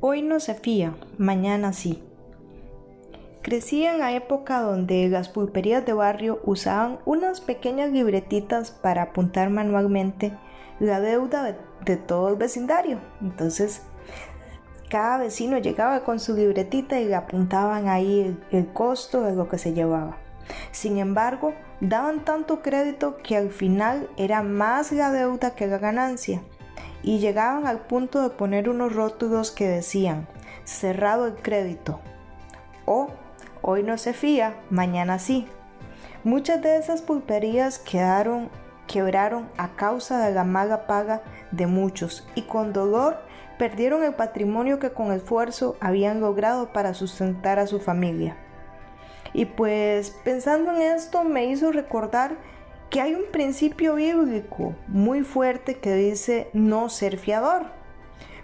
Hoy no se fía, mañana sí. Crecí en la época donde las pulperías de barrio usaban unas pequeñas libretitas para apuntar manualmente la deuda de, todo el vecindario. Entonces, cada vecino llegaba con su libretita y le apuntaban ahí el, el costo de lo que se llevaba. Sin embargo, daban tanto crédito que al final era más la deuda que la ganancia y llegaban al punto de poner unos rótulos que decían cerrado el crédito o hoy no se fía, mañana sí. Muchas de esas pulperías quedaron quebraron a causa de la mala paga de muchos y con dolor perdieron el patrimonio que con esfuerzo habían logrado para sustentar a su familia. Y pues pensando en esto me hizo recordar que hay un principio bíblico muy fuerte que dice no ser fiador.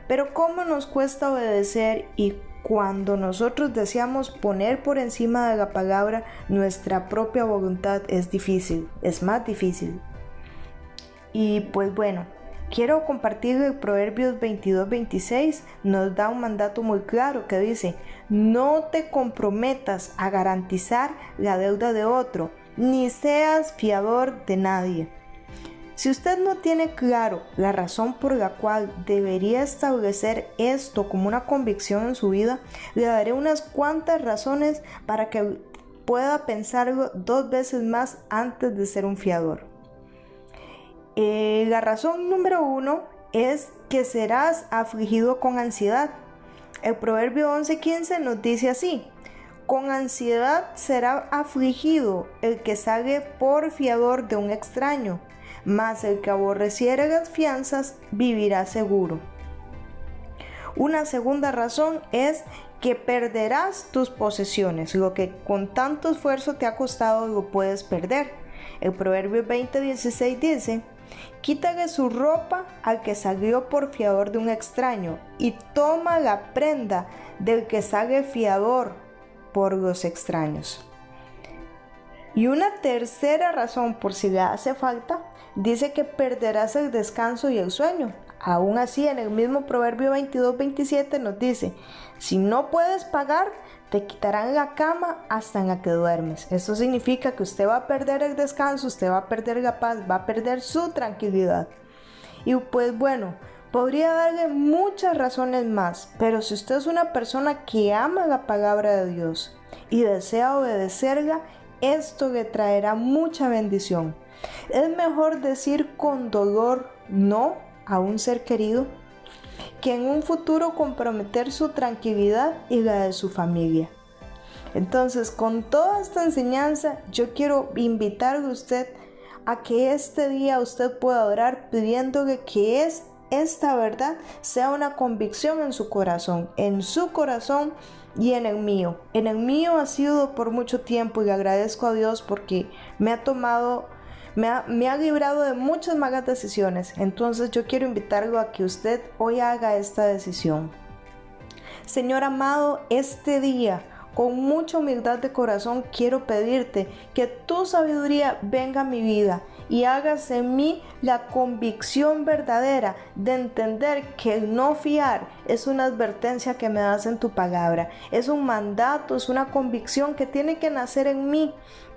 Pero cómo nos cuesta obedecer y cuando nosotros deseamos poner por encima de la palabra nuestra propia voluntad es difícil, es más difícil. Y pues bueno, quiero compartir el Proverbios 22-26, nos da un mandato muy claro que dice, no te comprometas a garantizar la deuda de otro, ni seas fiador de nadie. Si usted no tiene claro la razón por la cual debería establecer esto como una convicción en su vida, le daré unas cuantas razones para que pueda pensarlo dos veces más antes de ser un fiador. Eh, la razón número uno es que serás afligido con ansiedad. El proverbio 11:15 nos dice así, con ansiedad será afligido el que sale por fiador de un extraño, mas el que aborreciere las fianzas vivirá seguro. Una segunda razón es que perderás tus posesiones, lo que con tanto esfuerzo te ha costado lo puedes perder. El Proverbio 20:16 dice, Quítale su ropa al que salió por fiador de un extraño y toma la prenda del que sale fiador por los extraños. Y una tercera razón por si le hace falta, dice que perderás el descanso y el sueño. Aún así, en el mismo Proverbio 22-27 nos dice, si no puedes pagar, te quitarán la cama hasta en la que duermes. Esto significa que usted va a perder el descanso, usted va a perder la paz, va a perder su tranquilidad. Y pues bueno, Podría darle muchas razones más, pero si usted es una persona que ama la palabra de Dios y desea obedecerla, esto le traerá mucha bendición. Es mejor decir con dolor no a un ser querido que en un futuro comprometer su tranquilidad y la de su familia. Entonces, con toda esta enseñanza, yo quiero invitarle a usted a que este día usted pueda orar pidiéndole que es esta verdad sea una convicción en su corazón, en su corazón y en el mío. En el mío ha sido por mucho tiempo y agradezco a Dios porque me ha tomado, me ha, me ha librado de muchas malas decisiones. Entonces yo quiero invitarlo a que usted hoy haga esta decisión. Señor amado, este día con mucha humildad de corazón quiero pedirte que tu sabiduría venga a mi vida y hagas en mí la convicción verdadera de entender que no fiar es una advertencia que me das en tu palabra, es un mandato, es una convicción que tiene que nacer en mí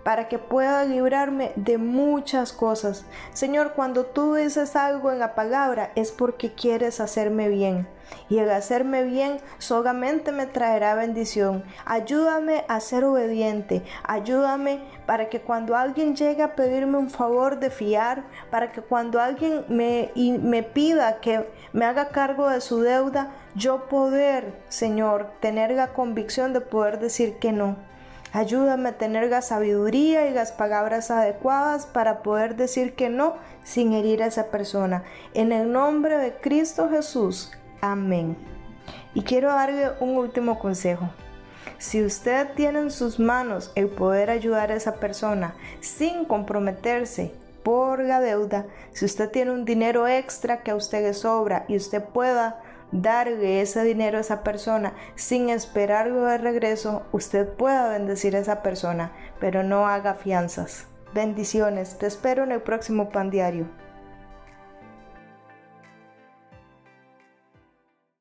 para que pueda librarme de muchas cosas. Señor, cuando tú dices algo en la palabra es porque quieres hacerme bien. Y el hacerme bien solamente me traerá bendición. Ayúdame a ser obediente. Ayúdame para que cuando alguien llegue a pedirme un favor de fiar, para que cuando alguien me, me pida que me haga cargo de su deuda, yo poder, Señor, tener la convicción de poder decir que no. Ayúdame a tener la sabiduría y las palabras adecuadas para poder decir que no sin herir a esa persona. En el nombre de Cristo Jesús. Amén. Y quiero darle un último consejo. Si usted tiene en sus manos el poder ayudar a esa persona sin comprometerse por la deuda, si usted tiene un dinero extra que a usted le sobra y usted pueda darle ese dinero a esa persona sin esperarlo de regreso, usted pueda bendecir a esa persona, pero no haga fianzas. Bendiciones, te espero en el próximo pan diario.